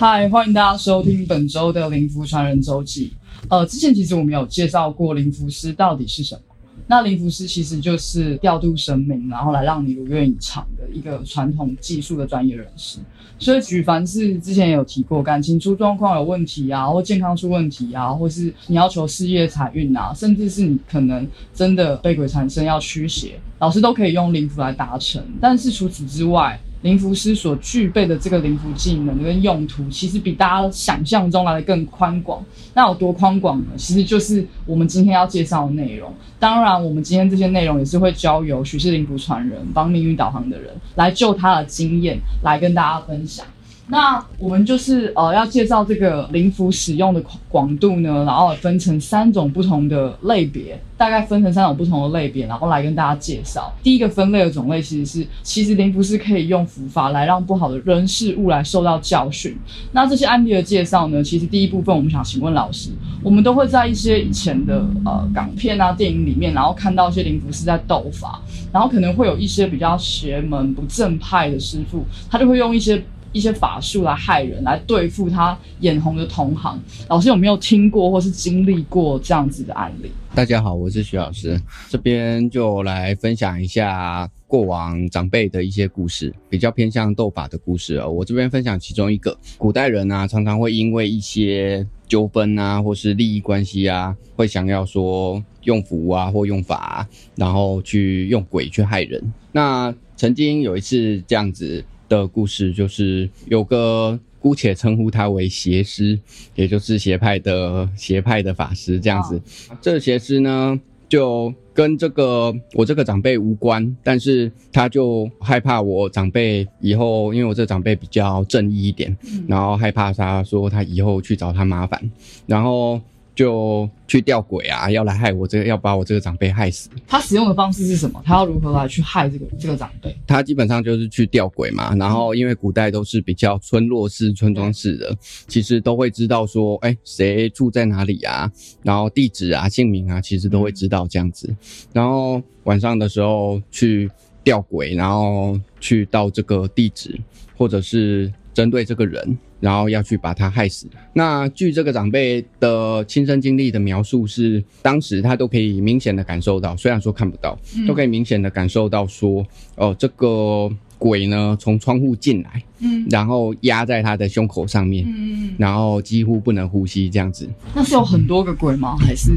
嗨，欢迎大家收听本周的灵符传人周记。呃，之前其实我们有介绍过灵符师到底是什么。那灵符师其实就是调度神明，然后来让你如愿以偿的一个传统技术的专业人士。所以，举凡是之前有提过感情出状况有问题啊，或健康出问题啊，或是你要求事业财运啊，甚至是你可能真的被鬼缠身要驱邪，老师都可以用灵符来达成。但是除此之外，灵符师所具备的这个灵符技能跟用途，其实比大家想象中来的更宽广。那有多宽广呢？其实就是我们今天要介绍的内容。当然，我们今天这些内容也是会交由许氏灵符传人帮命运导航的人来就他的经验来跟大家分享。那我们就是呃要介绍这个灵符使用的广度呢，然后分成三种不同的类别，大概分成三种不同的类别，然后来跟大家介绍。第一个分类的种类其实是，其实灵符是可以用符法来让不好的人事物来受到教训。那这些案例的介绍呢，其实第一部分我们想请问老师，我们都会在一些以前的呃港片啊电影里面，然后看到一些灵符是在斗法，然后可能会有一些比较邪门不正派的师傅，他就会用一些。一些法术来害人，来对付他眼红的同行。老师有没有听过或是经历过这样子的案例？大家好，我是徐老师，这边就来分享一下过往长辈的一些故事，比较偏向斗法的故事哦。我这边分享其中一个，古代人啊，常常会因为一些纠纷啊，或是利益关系啊，会想要说用符啊或用法，然后去用鬼去害人。那曾经有一次这样子。的故事就是有个姑且称呼他为邪师，也就是邪派的邪派的法师这样子。这邪师呢，就跟这个我这个长辈无关，但是他就害怕我长辈以后，因为我这长辈比较正义一点，然后害怕他说他以后去找他麻烦，然后。就去吊鬼啊，要来害我这个，要把我这个长辈害死。他使用的方式是什么？他要如何来去害这个这个长辈？他基本上就是去吊鬼嘛。然后因为古代都是比较村落式、村庄式的，其实都会知道说，哎，谁住在哪里啊？然后地址啊、姓名啊，其实都会知道这样子。然后晚上的时候去吊鬼，然后去到这个地址，或者是针对这个人。然后要去把他害死。那据这个长辈的亲身经历的描述是，当时他都可以明显的感受到，虽然说看不到，都可以明显的感受到说，哦，这个鬼呢从窗户进来，嗯，然后压在他的胸口上面，嗯，然后几乎不能呼吸这样子。那是有很多个鬼吗？还是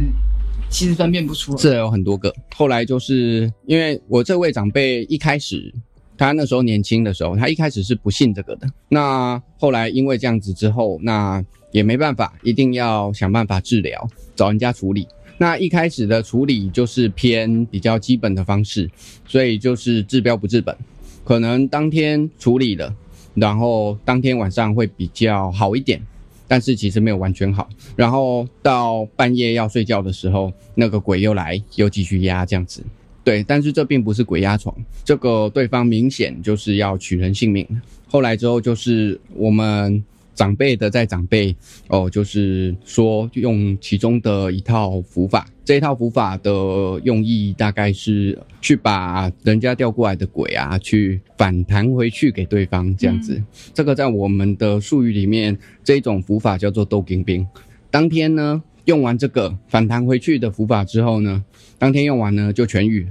其实分辨不出来？是有很多个。后来就是因为我这位长辈一开始。他那时候年轻的时候，他一开始是不信这个的。那后来因为这样子之后，那也没办法，一定要想办法治疗，找人家处理。那一开始的处理就是偏比较基本的方式，所以就是治标不治本。可能当天处理了，然后当天晚上会比较好一点，但是其实没有完全好。然后到半夜要睡觉的时候，那个鬼又来，又继续压这样子。对，但是这并不是鬼压床，这个对方明显就是要取人性命。后来之后就是我们长辈的在长辈哦，就是说用其中的一套符法，这一套符法的用意大概是去把人家调过来的鬼啊，去反弹回去给对方这样子。这个在我们的术语里面，这种符法叫做斗金兵。当天呢。用完这个反弹回去的符法之后呢，当天用完呢就痊愈，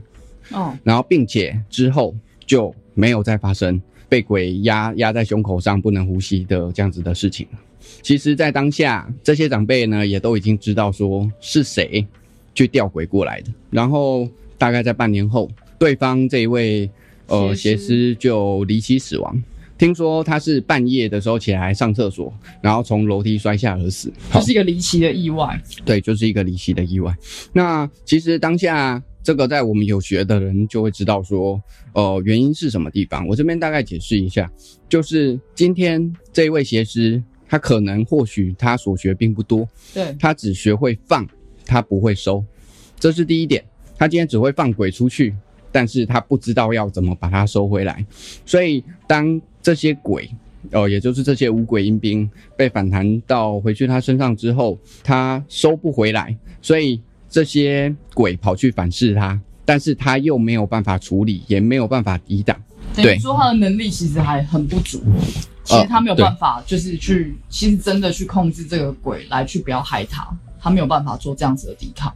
哦，然后并且之后就没有再发生被鬼压压在胸口上不能呼吸的这样子的事情了。其实，在当下这些长辈呢也都已经知道说是谁去吊鬼过来的，然后大概在半年后，对方这一位呃邪师就离奇死亡。听说他是半夜的时候起来上厕所，然后从楼梯摔下而死，这是一个离奇的意外。对，就是一个离奇的意外。那其实当下这个在我们有学的人就会知道说，呃，原因是什么地方？我这边大概解释一下，就是今天这一位邪师，他可能或许他所学并不多，对他只学会放，他不会收，这是第一点。他今天只会放鬼出去。但是他不知道要怎么把它收回来，所以当这些鬼，哦，也就是这些五鬼阴兵被反弹到回去他身上之后，他收不回来，所以这些鬼跑去反噬他，但是他又没有办法处理，也没有办法抵挡。对，说他的能力其实还很不足。其实他没有办法，就是去，其实真的去控制这个鬼来去不要害他，他没有办法做这样子的抵抗。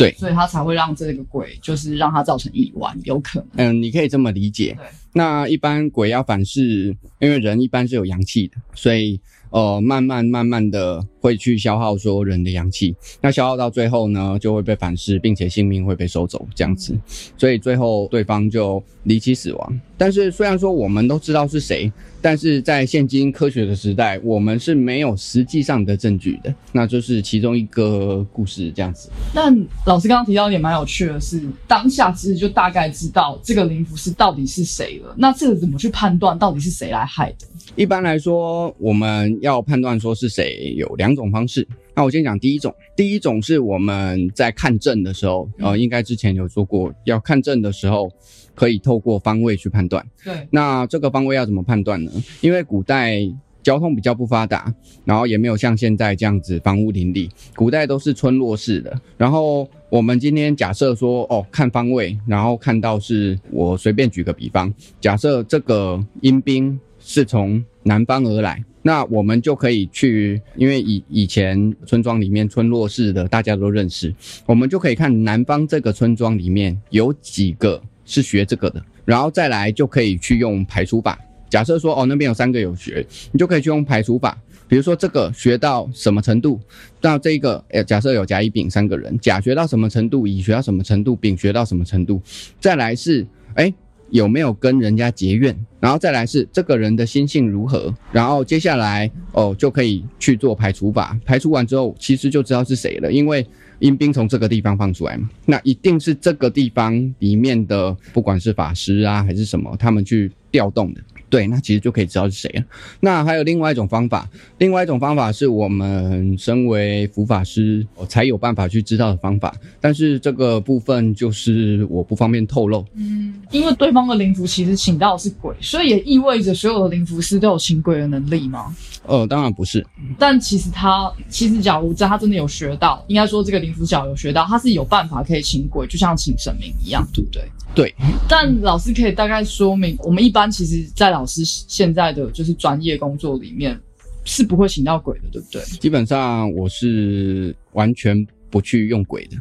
对，所以他才会让这个鬼，就是让他造成意外，有可能。嗯，你可以这么理解。对，那一般鬼要反噬，因为人一般是有阳气的，所以呃，慢慢慢慢的会去消耗说人的阳气。那消耗到最后呢，就会被反噬，并且性命会被收走，这样子。所以最后对方就离奇死亡。但是虽然说我们都知道是谁。但是在现今科学的时代，我们是没有实际上的证据的，那就是其中一个故事这样子。但老师刚刚提到一点蛮有趣的是，当下其实就大概知道这个灵符是到底是谁了。那这个怎么去判断到底是谁来害的？一般来说，我们要判断说是谁有两种方式。那我先讲第一种，第一种是我们在看证的时候，呃，应该之前有说过，要看证的时候。可以透过方位去判断。对，那这个方位要怎么判断呢？因为古代交通比较不发达，然后也没有像现在这样子房屋林立，古代都是村落式的。然后我们今天假设说，哦，看方位，然后看到是我随便举个比方，假设这个阴兵是从南方而来，那我们就可以去，因为以以前村庄里面村落式的大家都认识，我们就可以看南方这个村庄里面有几个。是学这个的，然后再来就可以去用排除法。假设说哦，那边有三个有学，你就可以去用排除法。比如说这个学到什么程度，到这个诶，假设有甲乙丙三个人，甲学到什么程度，乙学到什么程度，丙学到什么程度，再来是诶有没有跟人家结怨，然后再来是这个人的心性如何，然后接下来哦就可以去做排除法。排除完之后，其实就知道是谁了，因为。阴兵从这个地方放出来嘛，那一定是这个地方里面的，不管是法师啊还是什么，他们去调动的。对，那其实就可以知道是谁了。那还有另外一种方法，另外一种方法是我们身为符法师才有办法去知道的方法，但是这个部分就是我不方便透露。嗯，因为对方的灵符其实请到的是鬼，所以也意味着所有的灵符师都有请鬼的能力吗？呃，当然不是。但其实他，其实假如他真的有学到，应该说这个灵符角有学到，他是有办法可以请鬼，就像请神明一样，对不对？对。但老师可以大概说明，我们一般其实，在老师现在的就是专业工作里面，是不会请到鬼的，对不对？基本上我是完全不去用鬼的，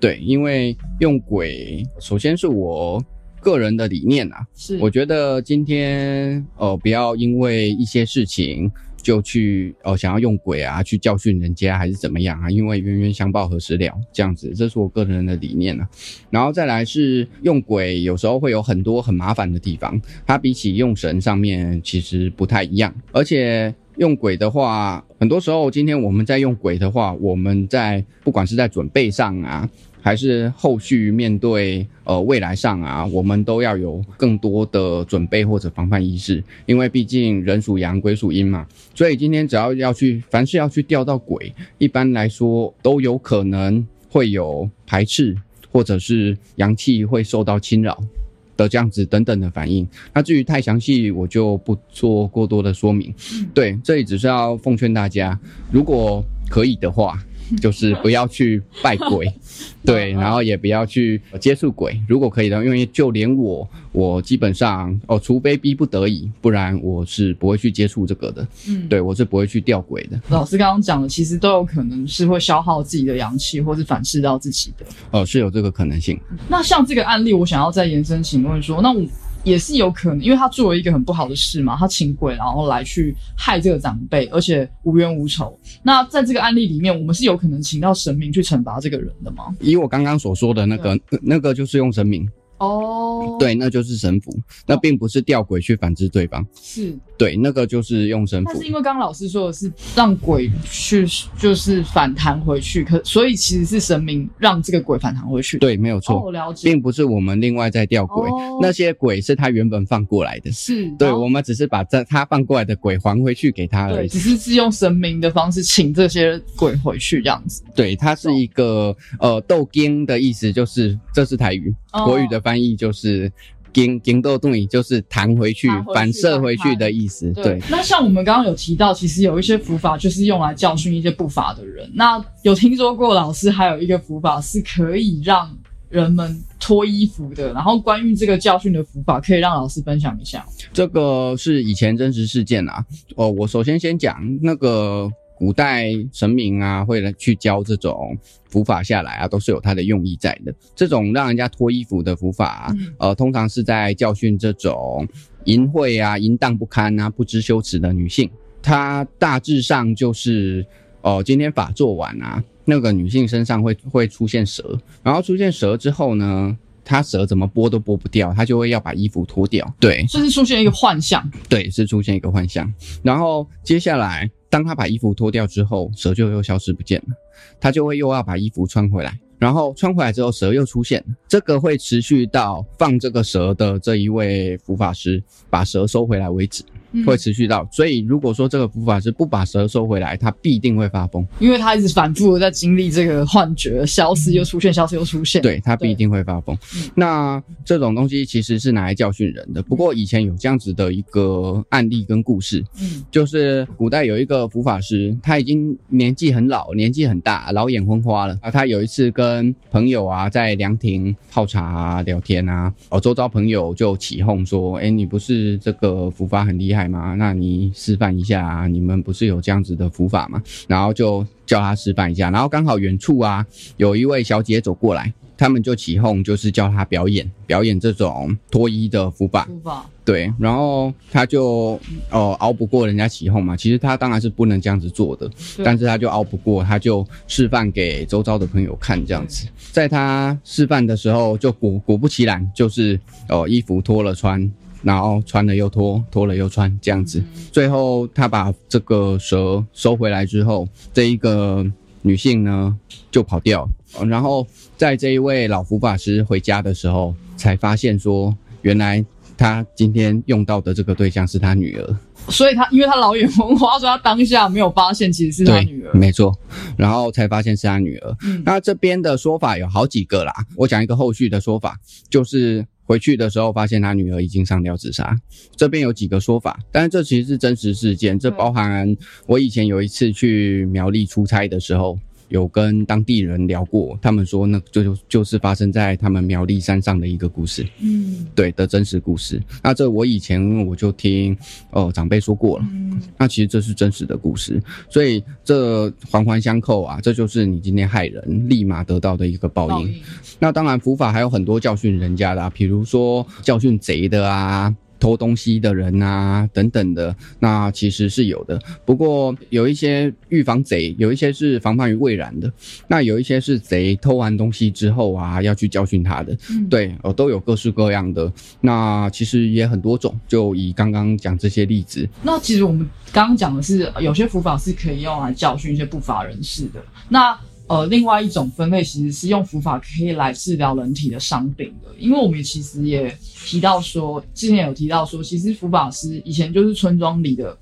对，因为用鬼，首先是我。个人的理念啊，是我觉得今天呃不要因为一些事情就去哦想要用鬼啊去教训人家还是怎么样啊？因为冤冤相报何时了这样子，这是我个人的理念啊。然后再来是用鬼，有时候会有很多很麻烦的地方，它比起用神上面其实不太一样。而且用鬼的话，很多时候今天我们在用鬼的话，我们在不管是在准备上啊。还是后续面对呃未来上啊，我们都要有更多的准备或者防范意识，因为毕竟人属阳，鬼属阴嘛。所以今天只要要去，凡是要去钓到鬼，一般来说都有可能会有排斥，或者是阳气会受到侵扰的这样子等等的反应。那至于太详细，我就不做过多的说明。对，这里只是要奉劝大家，如果可以的话。就是不要去拜鬼，对，然后也不要去接触鬼。如果可以的，因为就连我，我基本上哦，除非逼不得已，不然我是不会去接触这个的。嗯，对我是不会去吊鬼的。老师刚刚讲的，其实都有可能是会消耗自己的阳气，或是反噬到自己的。哦，是有这个可能性。那像这个案例，我想要再延伸请问说，那我。也是有可能，因为他做了一个很不好的事嘛，他请鬼然后来去害这个长辈，而且无冤无仇。那在这个案例里面，我们是有可能请到神明去惩罚这个人的吗？以我刚刚所说的那个，那个就是用神明。哦，对，那就是神符，那并不是吊鬼去反制对方，是对，那个就是用神符。但是因为刚刚老师说的是让鬼去，就是反弹回去，可所以其实是神明让这个鬼反弹回去。对，没有错，我了解，并不是我们另外在吊鬼，那些鬼是他原本放过来的，是对，我们只是把这他放过来的鬼还回去给他而已，只是是用神明的方式请这些鬼回去这样子。对，它是一个呃斗经的意思，就是这是台语。国语的翻译就是“金金豆动语”，就是弹回去、反射回去的意思。对。那像我们刚刚有提到，其实有一些伏法就是用来教训一些不法的人。那有听说过老师还有一个伏法是可以让人们脱衣服的。然后关于这个教训的伏法，可以让老师分享一下。这个是以前真实事件啊。哦，我首先先讲那个古代神明啊，会来去教这种伏法下来啊，都是有它的用意在的。这种让人家脱衣服的伏法、啊，呃，通常是在教训这种淫秽啊、淫荡不堪啊、不知羞耻的女性。它大致上就是，哦、今天法做完啊，那个女性身上会会出现蛇，然后出现蛇之后呢，她蛇怎么剥都剥不掉，他就会要把衣服脱掉。对，这是出现一个幻象，对，是出现一个幻象。然后接下来，当他把衣服脱掉之后，蛇就又消失不见了，他就会又要把衣服穿回来。然后穿回来之后，蛇又出现了，这个会持续到放这个蛇的这一位伏法师把蛇收回来为止，嗯会持续到。所以如果说这个伏法师不把蛇收回来，他必定会发疯，因为他一直反复的在经历这个幻觉，消失又出现，消失又出现。对他必定会发疯嗯。那这种东西其实是拿来教训人的。不过以前有这样子的一个案例跟故事，嗯就是古代有一个伏法师，他已经年纪很老，年纪很大，老眼昏花了啊。他有一次跟朋友啊在凉亭泡茶啊聊天啊，哦，周遭朋友就起哄说：“哎，你不是这个伏法很厉害吗？那你示范一下啊！你们不是有这样子的伏法吗？”然后就叫他示范一下，然后刚好远处啊有一位小姐走过来。他们就起哄，就是叫他表演表演这种脱衣的伏法。对，然后他就哦熬不过人家起哄嘛，其实他当然是不能这样子做的，但是他就熬不过，他就示范给周遭的朋友看这样子。在他示范的时候，就果果不其然，就是哦衣服脱了穿，然后穿了又脱，脱了又穿这样子。最后他把这个蛇收回来之后，这一个女性呢就跑掉，呃然后在这一位老伏法师回家的时候，才发现说，原来他今天用到的这个对象是他女儿。所以他因为他老眼昏花，所以他当下没有发现其实是他女儿。没错，然后才发现是他女儿。嗯那这边的说法有好几个啦，我讲一个后续的说法，就是回去的时候发现他女儿已经上吊自杀。这边有几个说法，但是这其实是真实事件，这包含我以前有一次去苗栗出差的时候。有跟当地人聊过，他们说那就就就是发生在他们苗栗山上的一个故事，嗯对的真实故事。那这我以前我就听哦长辈说过了，嗯，那其实这是真实的故事，所以这环环相扣啊，这就是你今天害人立马得到的一个报应。报应那当然，伏法还有很多教训人家的、啊，比如说教训贼的啊。偷东西的人啊，等等的，那其实是有的。不过有一些预防贼，有一些是防范于未然的。那有一些是贼偷完东西之后啊，要去教训他的。嗯对，呃，都有各式各样的。那其实也很多种。就以刚刚讲这些例子，那其实我们刚刚讲的是，呃有些伏法是可以用来教训一些不法人士的。那呃，另外一种分类其实是用伏法可以来治疗人体的伤病的，因为我们其实也提到说，之前有提到说，其实伏法师以前就是村庄里的。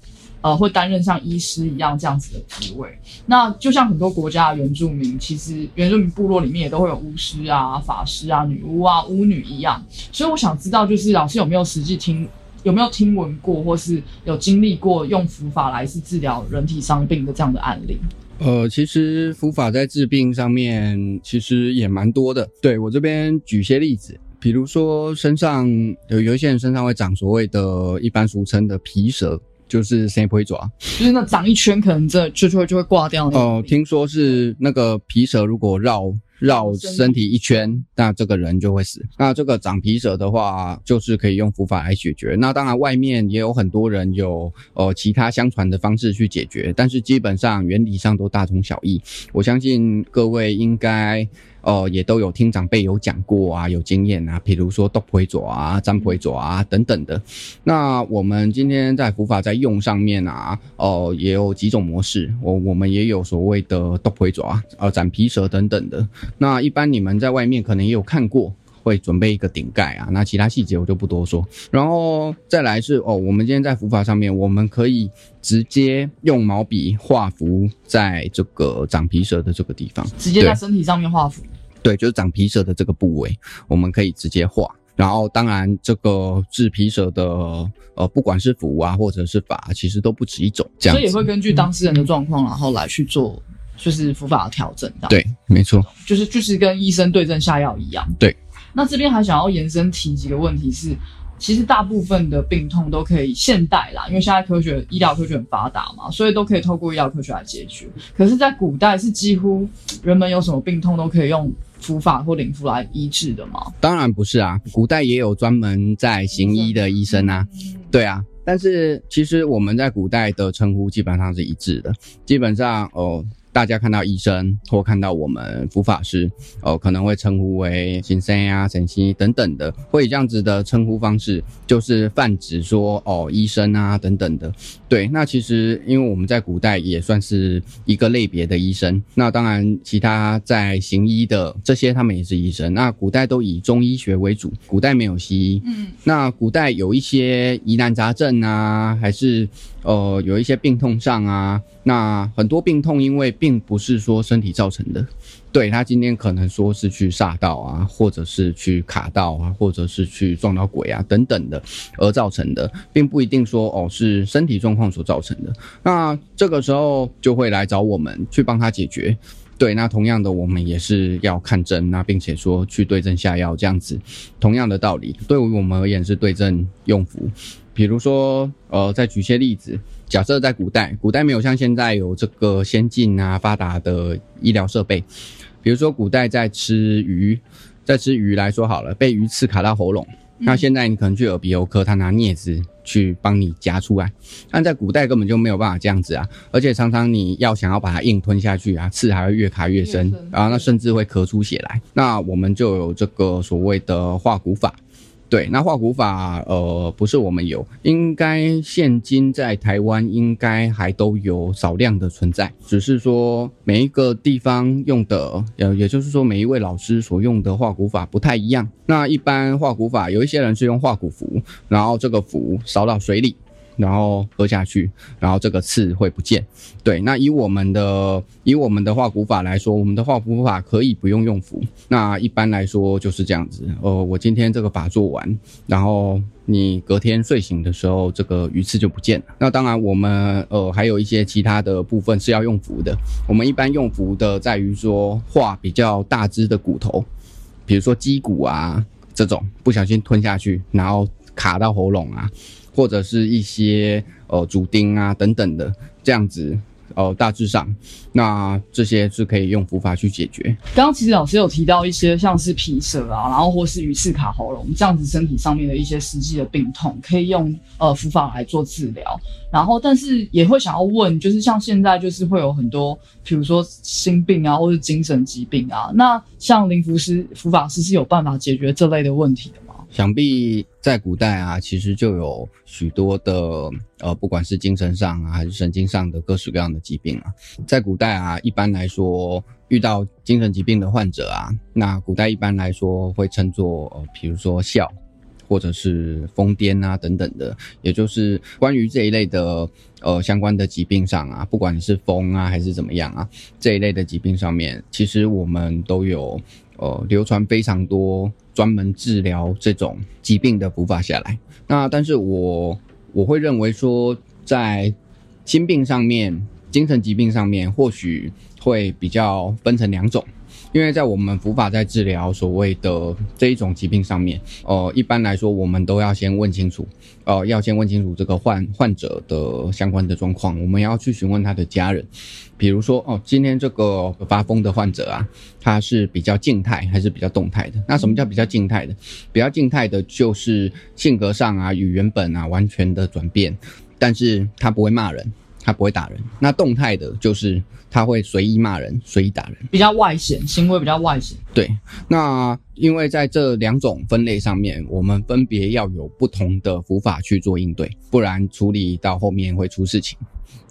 呃，会担任像医师一样这样子的职位。那就像很多国家的原住民，其实原住民部落里面也都会有巫师啊、法师啊、女巫啊、巫女一样。所以我想知道，就是老师有没有实际听有没有听闻过，或是有经历过用伏法来是治疗人体伤病的这样的案例？呃，其实伏法在治病上面其实也蛮多的。对我这边举些例子，比如说身上有有一些人身上会长所谓的一般俗称的皮蛇，就是谁不会抓。就是那长一圈，可能这就就会就会挂掉。哦、听说是那个皮蛇如果绕绕身体一圈，那这个人就会死。那这个长皮蛇的话，就是可以用伏法来解决。那当然，外面也有很多人有呃其他相传的方式去解决，但是基本上原理上都大同小异。我相信各位应该。哦，也都有听长辈有讲过啊，有经验啊，比如说斗魁爪啊、占回爪啊等等的。那我们今天在伏法在用上面啊，哦、也有几种模式，我我们也有所谓的斗回爪、呃斩皮蛇等等的。那一般你们在外面可能也有看过。会准备一个顶盖啊，那其他细节我就不多说。然后再来是哦，我们今天在伏法上面，我们可以直接用毛笔画符在这个长皮蛇的这个地方，直接在身体上面画符。对，就是长皮蛇的这个部位，我们可以直接画。然后，当然，这个治皮蛇的，呃，不管是符啊，或者是法，其实都不止一种。这样子，所以也会根据当事人的状况，然后来去做就是符法的调整，这样对，没错，就是就是跟医生对症下药一样。对。那这边还想要延伸提几个问题是，其实大部分的病痛都可以现代啦，因为现在科学医疗科学很发达嘛，所以都可以透过医疗科学来解决。可是，在古代是几乎人们有什么病痛都可以用伏法或灵符来医治的吗？当然不是啊，古代也有专门在行医的医生啊，对啊。但是其实我们在古代的称呼基本上是一致的，基本上哦。大家看到医生或看到我们佛法师，哦，可能会称呼为先生呀、神仙等等的，会以这样子的称呼方式，就是泛指说哦，医生啊等等的。对，那其实因为我们在古代也算是一个类别的医生，那当然其他在行医的这些他们也是医生。那古代都以中医学为主，古代没有西医。嗯，那古代有一些疑难杂症啊，还是。呃，有一些病痛上啊，那很多病痛因为并不是说身体造成的，对他今天可能说是去煞到啊，或者是去卡到啊，或者是去撞到鬼啊等等的而造成的，并不一定说哦是身体状况所造成的。那这个时候就会来找我们去帮他解决。对，那同样的我们也是要看针，那并且说去对症下药这样子，同样的道理，对于我们而言是对症用符。比如说，呃，再举些例子，假设在古代，古代没有像现在有这个先进啊发达的医疗设备，比如说古代在吃鱼，在吃鱼来说好了，被鱼刺卡到喉咙，那现在你可能去耳鼻喉科，他拿镊子去帮你夹出来，但在古代根本就没有办法这样子啊，而且常常你要想要把它硬吞下去啊，刺还会越卡越深，然后那甚至会咳出血来，那我们就有这个所谓的化骨法。对，那画骨法，呃，不是我们有，应该现今在台湾应该还都有少量的存在，只是说每一个地方用的，呃，也就是说每一位老师所用的画骨法不太一样。那一般画骨法，有一些人是用画骨符，然后这个符烧到水里。然后喝下去，然后这个刺会不见。对，那以我们的以我们的画骨法来说，我们的画骨法可以不用用符。那一般来说就是这样子。呃，我今天这个法做完，然后你隔天睡醒的时候，这个鱼刺就不见了。那当然，我们呃还有一些其他的部分是要用符的。我们一般用符的在于说画比较大只的骨头，比如说鸡骨啊这种，不小心吞下去，然后卡到喉咙啊。或者是一些呃主钉啊等等的这样子，哦，大致上，那这些是可以用符法去解决。刚刚其实老师有提到一些像是皮蛇啊，然后或是鱼刺卡喉咙这样子身体上面的一些实际的病痛，可以用呃符法来做治疗。然后，但是也会想要问，就是像现在就是会有很多，比如说心病啊，或是精神疾病啊，那像灵符师、符法师是有办法解决这类的问题的吗？想必在古代啊，其实就有许多的呃，不管是精神上啊，还是神经上的各式各样的疾病啊。在古代啊，一般来说遇到精神疾病的患者啊，那古代一般来说会称作呃，比如说笑，或者是疯癫啊等等的，也就是关于这一类的呃相关的疾病上啊，不管你是疯啊还是怎么样啊，这一类的疾病上面，其实我们都有呃流传非常多。专门治疗这种疾病的补法下来，那但是我我会认为说，在心病上面、精神疾病上面，或许会比较分成两种。因为在我们佛法在治疗所谓的这一种疾病上面，呃，一般来说我们都要先问清楚，呃，要先问清楚这个患患者的相关的状况，我们要去询问他的家人，比如说哦，今天这个发疯的患者啊，他是比较静态还是比较动态的？那什么叫比较静态的？比较静态的就是性格上啊与原本啊完全的转变，但是他不会骂人。他不会打人，那动态的就是他会随意骂人，随意打人，比较外显，行为比较外显。对，那因为在这两种分类上面，我们分别要有不同的伏法去做应对，不然处理到后面会出事情。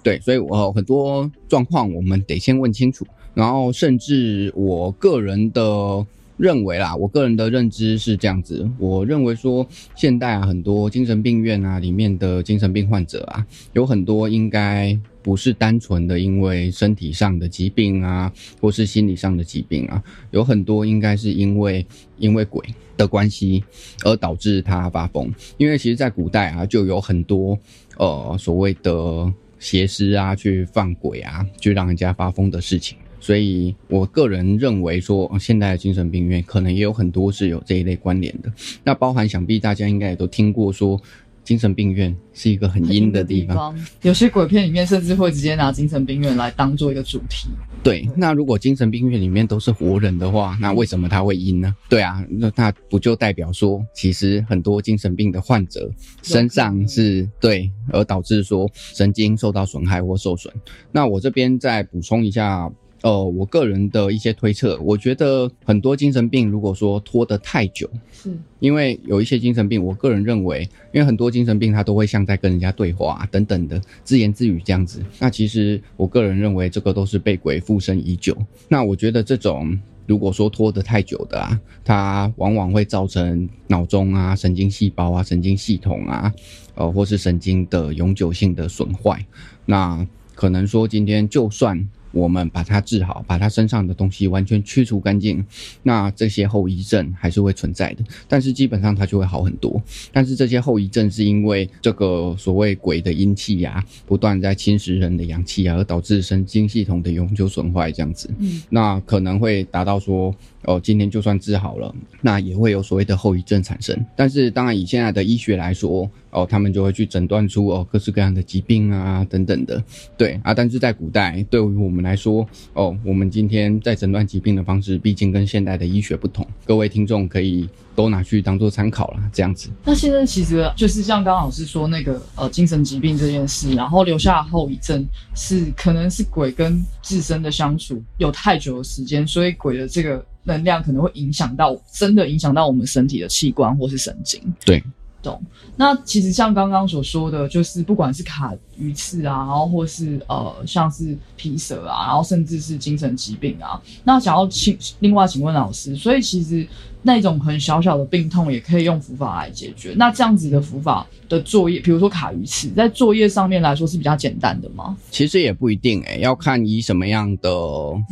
对，所以我很多状况我们得先问清楚，然后甚至我个人的。认为啦，我个人的认知是这样子。我认为说，现代啊，很多精神病院啊里面的精神病患者啊，有很多应该不是单纯的因为身体上的疾病啊，或是心理上的疾病啊，有很多应该是因为因为鬼的关系而导致他发疯。因为其实，在古代啊，就有很多呃所谓的。邪师啊去放鬼啊，去让人家发疯的事情。所以我个人认为说，现在的精神病院可能也有很多是有这一类关联的。那包含想必大家应该也都听过说。精神病院是一个很阴的地方，有些鬼片里面甚至会直接拿精神病院来当做一个主题。对，那如果精神病院里面都是活人的话，那为什么他会阴呢？对啊，那那不就代表说，其实很多精神病的患者身上是对，而导致说神经受到损害或受损。那我这边再补充一下。呃，我个人的一些推测，我觉得很多精神病如果说拖得太久，是因为有一些精神病，我个人认为，因为很多精神病他都会像在跟人家对话等等的自言自语这样子。那其实我个人认为，这个都是被鬼附身已久。那我觉得这种如果说拖得太久的啊，它往往会造成脑中啊神经细胞啊神经系统啊，呃或是神经的永久性的损坏。那可能说今天就算。我们把它治好，把它身上的东西完全驱除干净，那这些后遗症还是会存在的，但是基本上它就会好很多。但是这些后遗症是因为这个所谓鬼的阴气呀，不断在侵蚀人的阳气啊，而导致神经系统的永久损坏这样子。嗯，那可能会达到说。哦，今天就算治好了，那也会有所谓的后遗症产生。但是，当然以现在的医学来说，哦，他们就会去诊断出哦各式各样的疾病啊等等的，对啊。但是在古代，对于我们来说，哦，我们今天在诊断疾病的方式，毕竟跟现代的医学不同。各位听众可以。都拿去当做参考了，这样子。那现在其实就是像刚老师说那个呃精神疾病这件事，然后留下后遗症是可能是鬼跟自身的相处有太久的时间，所以鬼的这个能量可能会影响到真的影响到我们身体的器官或是神经。对。懂，那其实像刚刚所说的，就是不管是卡鱼刺啊，然后或是呃像是皮蛇啊，然后甚至是精神疾病啊，那想要请另外请问老师，所以其实那种很小小的病痛也可以用符法来解决。那这样子的符法的作业，比如说卡鱼刺，在作业上面来说是比较简单的吗？其实也不一定诶，要看以什么样的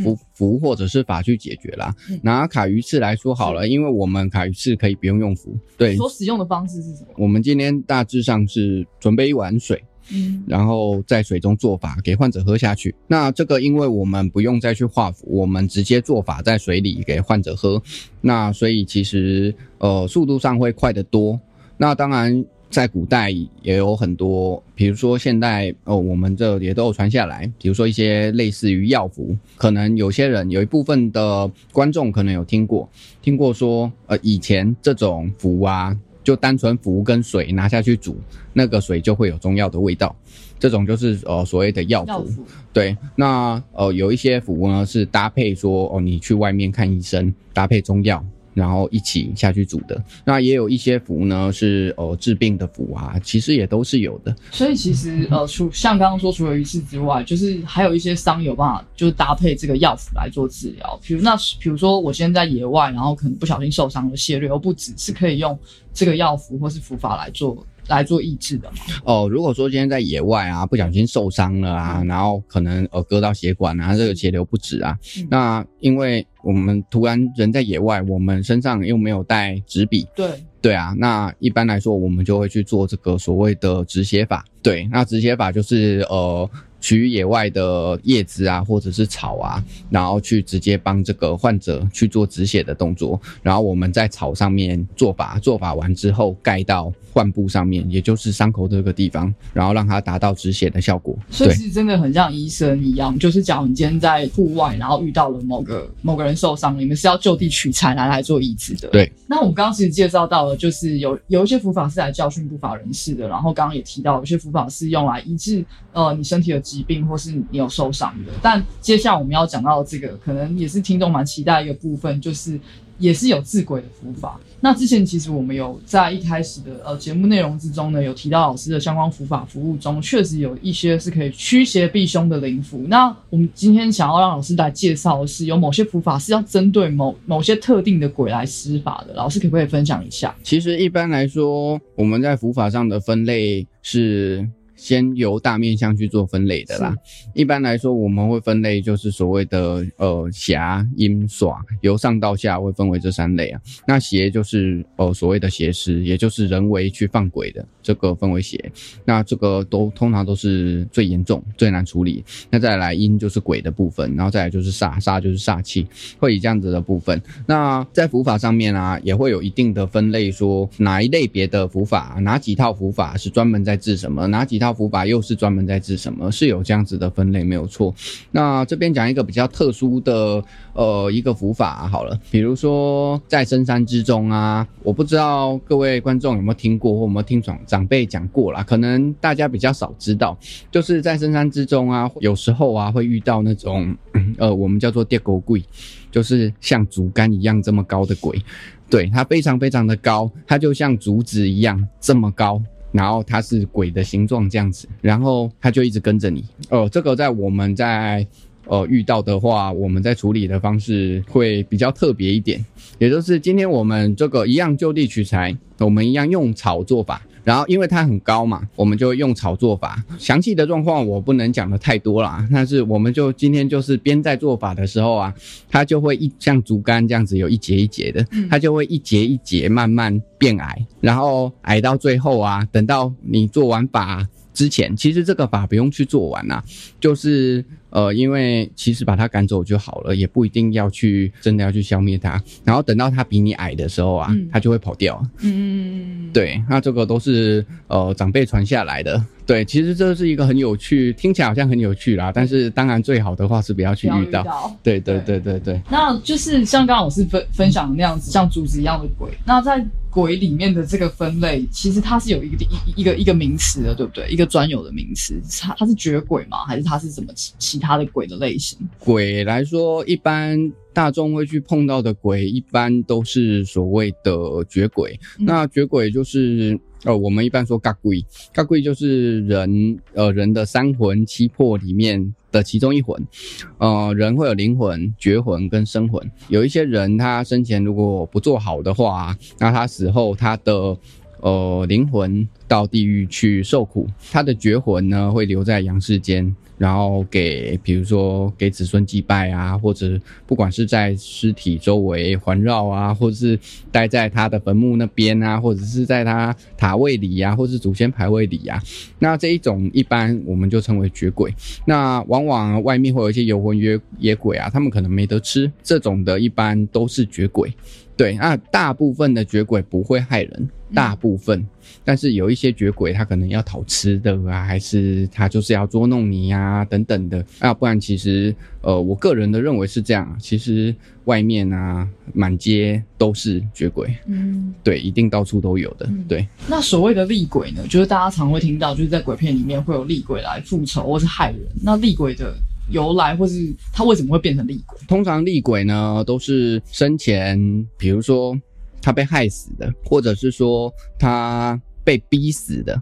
符符或者是法去解决啦。拿卡鱼刺来说好了，因为我们卡鱼刺可以不用用符，对，所使用的方式是什么。我们今天大致上是准备一碗水，然后在水中做法给患者喝下去。那这个因为我们不用再去画符，我们直接做法在水里给患者喝，那所以其实呃速度上会快得多。那当然在古代也有很多，比如说现代哦，我们这也都有传下来，比如说一些类似于药符，可能有些人有一部分的观众可能有听过，听过说呃以前这种符啊。就单纯服跟水拿下去煮，那个水就会有中药的味道，这种就是呃所谓的药服。对，那呃有一些服呢是搭配说哦，你去外面看医生搭配中药。然后一起下去煮的，那也有一些符呢，是呃治病的符啊，其实也都是有的。所以其实呃，除像刚刚说除了鱼翅之外，就是还有一些伤有办法，就是搭配这个药符来做治疗。比如那比如说我今天在野外，然后可能不小心受伤了，血流不止，是可以用这个药符或是符法来做。来做抑制的哦。如果说今天在野外啊，不小心受伤了啊，然后可能呃割到血管啊，这个血流不止啊，那因为我们突然人在野外，我们身上又没有带纸笔，对对啊，那一般来说我们就会去做这个所谓的止血法。对，那止血法就是呃。取野外的叶子啊，或者是草啊，然后去直接帮这个患者去做止血的动作，然后我们在草上面做法，做法完之后盖到患部上面，也就是伤口这个地方，然后让它达到止血的效果。所以是真的很像医生一样，就是假如你今天在户外，然后遇到了某个某个人受伤，你们是要就地取材来来做医治的。对。那我们刚刚其实介绍到了，就是有有一些符法是来教训不法人士的，然后刚刚也提到有些符法是用来医治呃你身体的。疾病或是你有受伤的，但接下来我们要讲到这个，可能也是听众蛮期待一个部分，就是也是有治鬼的符法。那之前其实我们有在一开始的呃节目内容之中呢，有提到老师的相关符法服务中，确实有一些是可以驱邪避凶的灵符。那我们今天想要让老师来介绍的是，有某些符法是要针对某某些特定的鬼来施法的。老师可不可以分享一下？其实一般来说，我们在符法上的分类是。先由大面相去做分类的啦。一般来说，我们会分类就是所谓的呃邪、阴、耍，由上到下会分为这三类啊。那邪就是呃所谓的邪师，也就是人为去放鬼的，这个分为邪。那这个都通常都是最严重、最难处理。那再来阴就是鬼的部分，然后再来就是煞，煞就是煞气，会以这样子的部分。那在符法上面啊，也会有一定的分类，说哪一类别的符法，哪几套符法是专门在治什么，哪几套符法又是专门在治什么，是有这样子的分类，没有错。那这边讲一个比较特殊的呃一个符法好了，比如说在深山之中啊，我不知道各位观众有没有听过或有没有听长长辈讲过啦，可能大家比较少知道，就是在深山之中啊，有时候啊会遇到那种呃我们叫做跌狗鬼，就是像竹竿一样这么高的鬼，对，它非常非常的高，它就像竹子一样这么高。然后它是鬼的形状这样子，然后它就一直跟着你。哦，这个在我们在呃遇到的话，我们在处理的方式会比较特别一点，也就是今天我们这个一样就地取材，我们一样用草做法。然后因为它很高嘛，我们就用草做法。详细的状况我不能讲的太多啦，但是我们就今天就是边在做法的时候啊，它就会一像竹竿这样子有一节一节的，它就会一节一节慢慢变矮，然后矮到最后啊，等到你做完法之前，其实这个法不用去做完啊，就是呃，因为其实把它赶走就好了，也不一定要去真的要去消灭它。然后等到它比你矮的时候啊，它就会跑掉。嗯，对，那这个都是呃长辈传下来的。对，其实这是一个很有趣，听起来好像很有趣啦，但是当然最好的话是不要去遇到。遇到对对对对对。那就是像刚刚老师分分享的那样子，像竹子一样的鬼。那在鬼里面的这个分类，其实它是有一个一一个一个名词的，对不对？一个专有的名词，它它是绝鬼吗？还是它是怎么其其他的鬼的类型？鬼来说，一般大众会去碰到的鬼，一般都是所谓的绝鬼。嗯那绝鬼就是呃，我们一般说嘎鬼，嘎鬼就是人呃人的三魂七魄里面的其中一魂。呃，人会有灵魂、绝魂跟生魂。有一些人他生前如果不做好的话，那他死后他的呃灵魂到地狱去受苦，他的绝魂呢会留在阳世间，然后给比如说给子孙祭拜啊，或者不管是在尸体周围环绕啊，或者是待在他的坟墓那边啊，或者是在他塔位里啊，或是祖先牌位里啊，那这一种一般我们就称为绝鬼。那往往外面会有一些游魂野野鬼啊，他们可能没得吃，这种的一般都是绝鬼。对，那大部分的绝鬼不会害人，大部分，但是有一些绝鬼他可能要讨吃的啊，还是他就是要捉弄你呀、等等的，要不然其实呃，我个人的认为是这样啊，其实外面啊满街都是绝鬼，嗯，对，一定到处都有的，嗯。对。那所谓的厉鬼呢，就是大家常会听到，就是在鬼片里面会有厉鬼来复仇或是害人。那厉鬼的由来，或是他为什么会变成厉鬼？通常厉鬼呢，都是生前，比如说他被害死的，或者是说他被逼死的，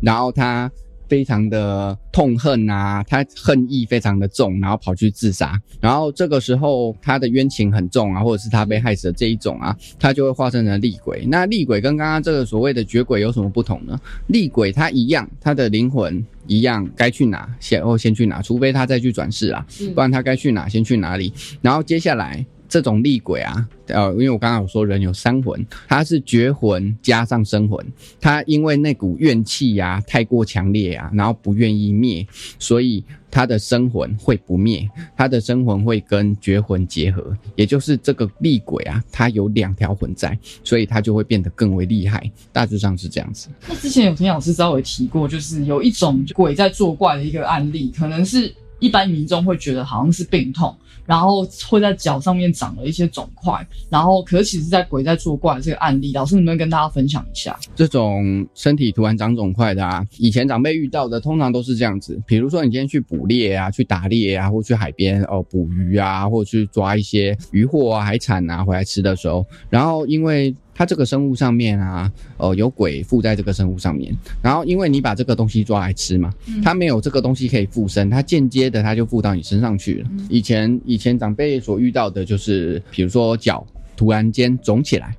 然后他非常的痛恨啊，他恨意非常的重，然后跑去自杀，然后这个时候他的冤情很重啊，或者是他被害死的这一种啊，他就会化身成厉鬼。那厉鬼跟刚刚这个所谓的绝鬼有什么不同呢？厉鬼他一样，他的灵魂一样该去哪先或先去哪，除非他再去转世啊，不然他该去哪先去哪里。然后接下来这种厉鬼啊，呃，因为我刚刚有说人有三魂，他是绝魂加上生魂，他因为那股怨气呀、太过强烈啊，然后不愿意灭，所以他的生魂会不灭，他的生魂会跟绝魂结合，也就是这个厉鬼啊，他有两条魂在，所以他就会变得更为厉害，大致上是这样子。那之前有听老师稍微提过，就是有一种鬼在作怪的一个案例，可能是一般民众会觉得好像是病痛，然后会在脚上面长了一些肿块，然后可是其实在鬼在作怪这个案例，老师能不能跟大家分享一下？这种身体突然长肿块的啊，以前长辈遇到的通常都是这样子。比如说你今天去捕猎啊，去打猎啊，或去海边哦捕鱼啊，或去抓一些渔获啊、海产啊回来吃的时候，然后因为它这个生物上面啊，呃，有鬼附在这个生物上面，然后因为你把这个东西抓来吃嘛，它没有这个东西可以附身，它间接的它就附到你身上去了。以前以前长辈所遇到的就是，比如说脚突然间肿起来。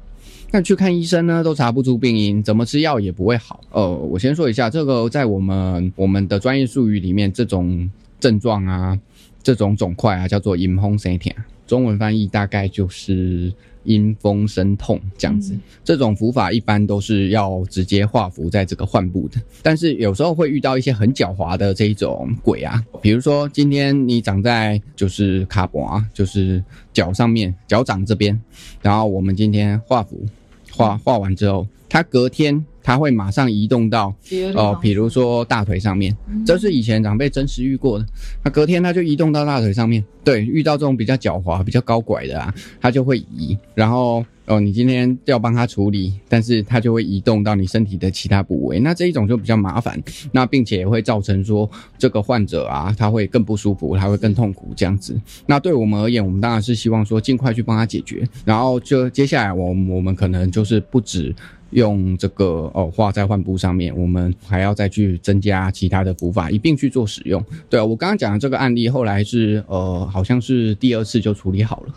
那去看医生呢，都查不出病因，怎么吃药也不会好。呃，我先说一下，这个在我们我们的专业术语里面，这种症状啊，这种肿块啊，叫做阴风生疼，中文翻译大概就是。阴风生痛这样子，这种符法一般都是要直接画符在这个患部的，但是有时候会遇到一些很狡猾的这一种鬼啊，比如说今天你长在就是卡脖啊，就是脚上面脚掌这边，然后我们今天画符画画完之后，它隔天。它会马上移动到哦，比如说大腿上面，这是以前长辈真实遇过的。那隔天它就移动到大腿上面，对，遇到这种比较狡猾、比较高拐的啊，它就会移。然后哦，你今天要帮他处理，但是它就会移动到你身体的其他部位。那这一种就比较麻烦，那并且也会造成说这个患者啊，他会更不舒服，他会更痛苦这样子。那对我们而言，我们当然是希望说尽快去帮他解决。然后就接下来我我们可能就是不止。用这个哦画在患部上面，我们还要再去增加其他的补法，一并去做使用。对啊，我刚刚讲的这个案例，后来是呃，好像是第二次就处理好了。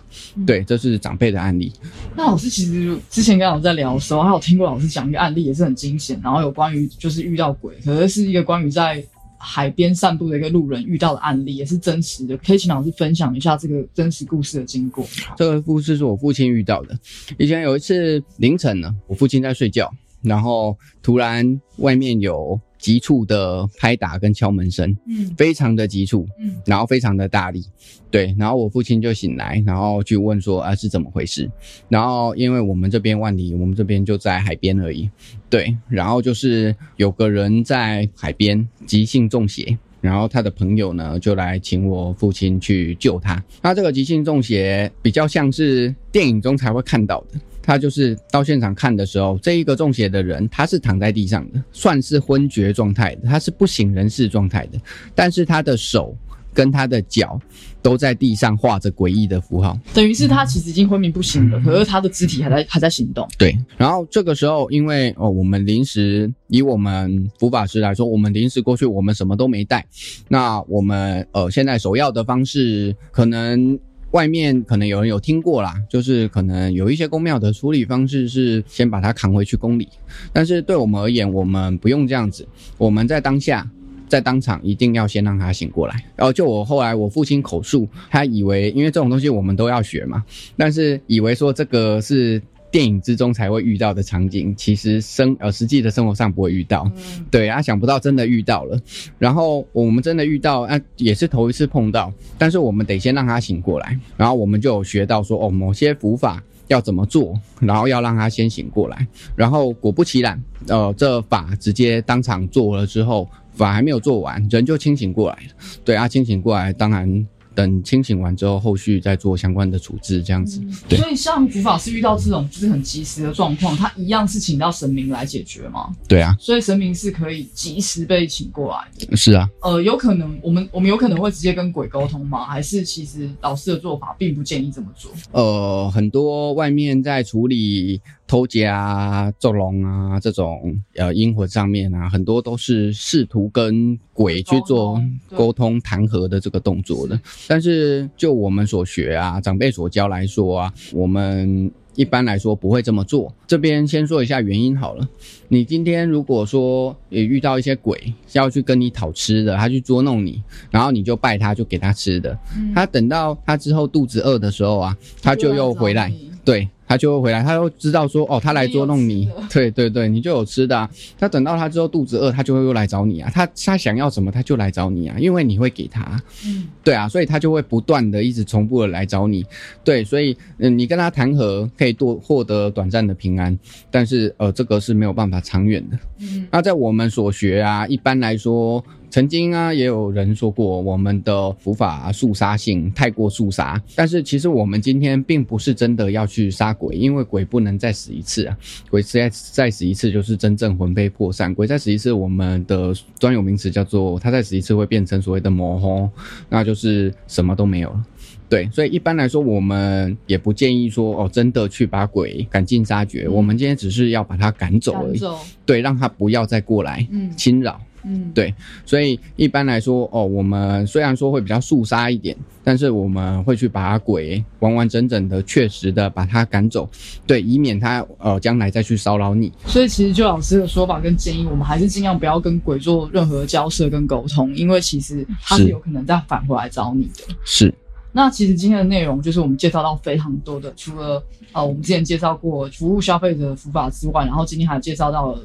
对，这是长辈的案例。那老师其实之前跟老师在聊的时候，还有听过老师讲一个案例，也是很惊险，然后有关于就是遇到鬼，可能是一个关于在。海边散步的一个路人遇到的案例也是真实的，可以请老师分享一下这个真实故事的经过。这个故事是我父亲遇到的。以前有一次凌晨呢，我父亲在睡觉，然后突然外面有。急促的拍打跟敲门声，嗯，非常的急促，嗯，然后非常的大力，对，然后我父亲就醒来，然后去问说啊是怎么回事？然后因为我们这边万里，我们这边就在海边而已，对，然后就是有个人在海边急性中邪，然后他的朋友呢就来请我父亲去救他。那这个急性中邪比较像是电影中才会看到的。他就是到现场看的时候，这一个中邪的人，他是躺在地上的，算是昏厥状态的，他是不省人事状态的，但是他的手跟他的脚都在地上画着诡异的符号，等于是他其实已经昏迷不醒了，可是他的肢体还在还在行动。对，然后这个时候，因为哦，我们临时以我们佛法师来说，我们临时过去，我们什么都没带，那我们呃现在首要的方式可能。外面可能有人有听过啦，就是可能有一些公庙的处理方式是先把它扛回去宫里，但是对我们而言，我们不用这样子。我们在当下，在当场一定要先让他醒过来。然后就我后来我父亲口述，他以为因为这种东西我们都要学嘛，但是以为说这个是。电影之中才会遇到的场景，其实生呃实际的生活上不会遇到，对啊，想不到真的遇到了，然后我们真的遇到，啊也是头一次碰到，但是我们得先让他醒过来，然后我们就有学到说哦某些伏法要怎么做，然后要让他先醒过来，然后果不其然，呃这法直接当场做了之后，法还没有做完，人就清醒过来了，对啊清醒过来，当然。等清醒完之后，后续再做相关的处置，这样子。对，所以像古法师遇到这种就是很及时的状况，他一样是请到神明来解决吗？对啊，所以神明是可以及时被请过来的。是啊，呃，有可能我们我们有可能会直接跟鬼沟通吗？还是其实老师的做法并不建议这么做？呃，很多外面在处理。偷家啊、咒龙啊这种呃阴魂上面啊，很多都是试图跟鬼去做沟通谈和的这个动作的。但是就我们所学啊，长辈所教来说啊，我们一般来说不会这么做。这边先说一下原因好了。你今天如果说也遇到一些鬼要去跟你讨吃的，他去捉弄你，然后你就拜他，就给他吃的。他等到他之后肚子饿的时候啊，他就又回来。对。他就会回来，他就知道说，哦，他来捉弄你，对对对，你就有吃的。他等到他之后肚子饿，他就会又来找你啊。他他想要什么，他就来找你啊，因为你会给他。嗯，对啊，所以他就会不断的一直重复的来找你。对，所以嗯，你跟他谈和可以多获得短暂的平安，但是呃，这个是没有办法长远的。嗯，那在我们所学啊，一般来说。曾经啊，也有人说过我们的伏法速杀性太过速杀，但是其实我们今天并不是真的要去杀鬼，因为鬼不能再死一次啊，鬼再再死一次就是真正魂飞魄散，鬼再死一次，我们的专有名词叫做他再死一次会变成所谓的魔吼，那就是什么都没有了。对，所以一般来说，我们也不建议说哦，真的去把鬼赶尽杀绝，我们今天只是要把它赶走而已，对，让他不要再过来侵扰。嗯，对所以一般来说，哦，我们虽然说会比较肃杀一点，但是我们会去把鬼完完整整的、确实的把它赶走，对，以免它呃将来再去骚扰你。所以其实就老师的说法跟建议，我们还是尽量不要跟鬼做任何交涉跟沟通，因为其实它是是有可能再返回来找你的。是，那其实今天的内容就是我们介绍到非常多的，除了呃我们之前介绍过服务消费者的服法之外，然后今天还介绍到了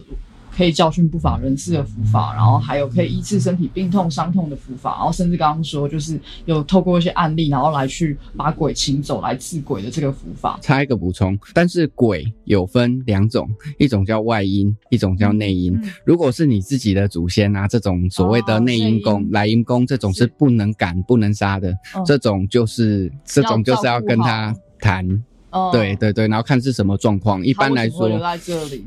可以教训不法人士的福法，然后还有可以医治身体病痛伤痛的福法，然后甚至刚刚说就是有透过一些案例，然后来去把鬼请走来治鬼的这个福法。插一个补充，但是鬼有分两种，一种叫外因，一种叫内因。嗯。如果是你自己的祖先啊，这种所谓的哦内阴公、内阴来阴公，这种是是不能赶、不能杀的，嗯这种就是这种就是要跟他照谈，哦对对对，然后看是什么状况。一般来说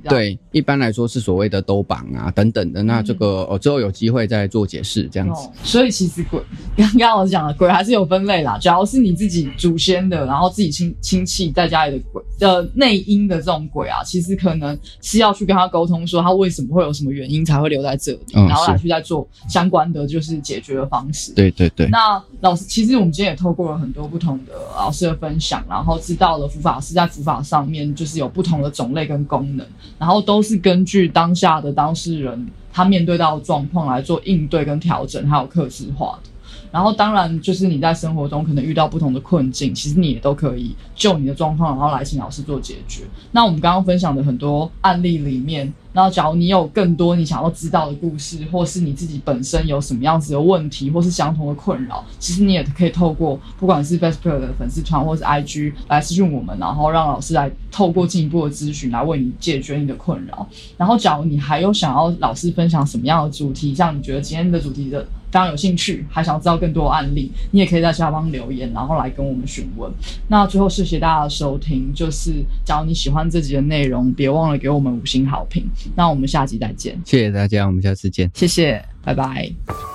对，一般来说是所谓的兜绑啊等等的。那嗯这个哦之后有机会再做解释，这样子。哦，所以其实鬼，刚刚我讲的鬼还是有分类啦。假如是你自己祖先的，然后自己亲亲戚在家里的鬼的内因的这种鬼啊，其实可能是要去跟他沟通，说他为什么会有什么原因才会留在这里，嗯然后来去再做相关的就是解决的方式。对对对，那老师，其实我们今天也透过了很多不同的老师的分享，然后知道了佛法是在佛法上面就是有不同的种类跟功能，然后都是根据当下的当事人他面对到的状况来做应对跟调整，还有克制化的。然后当然就是你在生活中可能遇到不同的困境，其实你也都可以就你的状况，然后来请老师做解决。那我们刚刚分享的很多案例里面，然后假如你有更多你想要知道的故事，或是你自己本身有什么样子的问题，或是相同的困扰，其实你也可以透过不管是 Facebook 的粉丝团或是 IG 来私讯我们，然后让老师来透过进一步的咨询来为你解决你的困扰。然后，假如你还有想要老师分享什么样的主题，像你觉得今天的主题的非常有兴趣，还想知道更多案例，你也可以在下方留言，然后来跟我们询问。那最后谢谢大家的收听，就是假如你喜欢这集的内容，别忘了给我们五星好评。那我们下集再见，谢谢大家，我们下次见。谢谢，拜拜。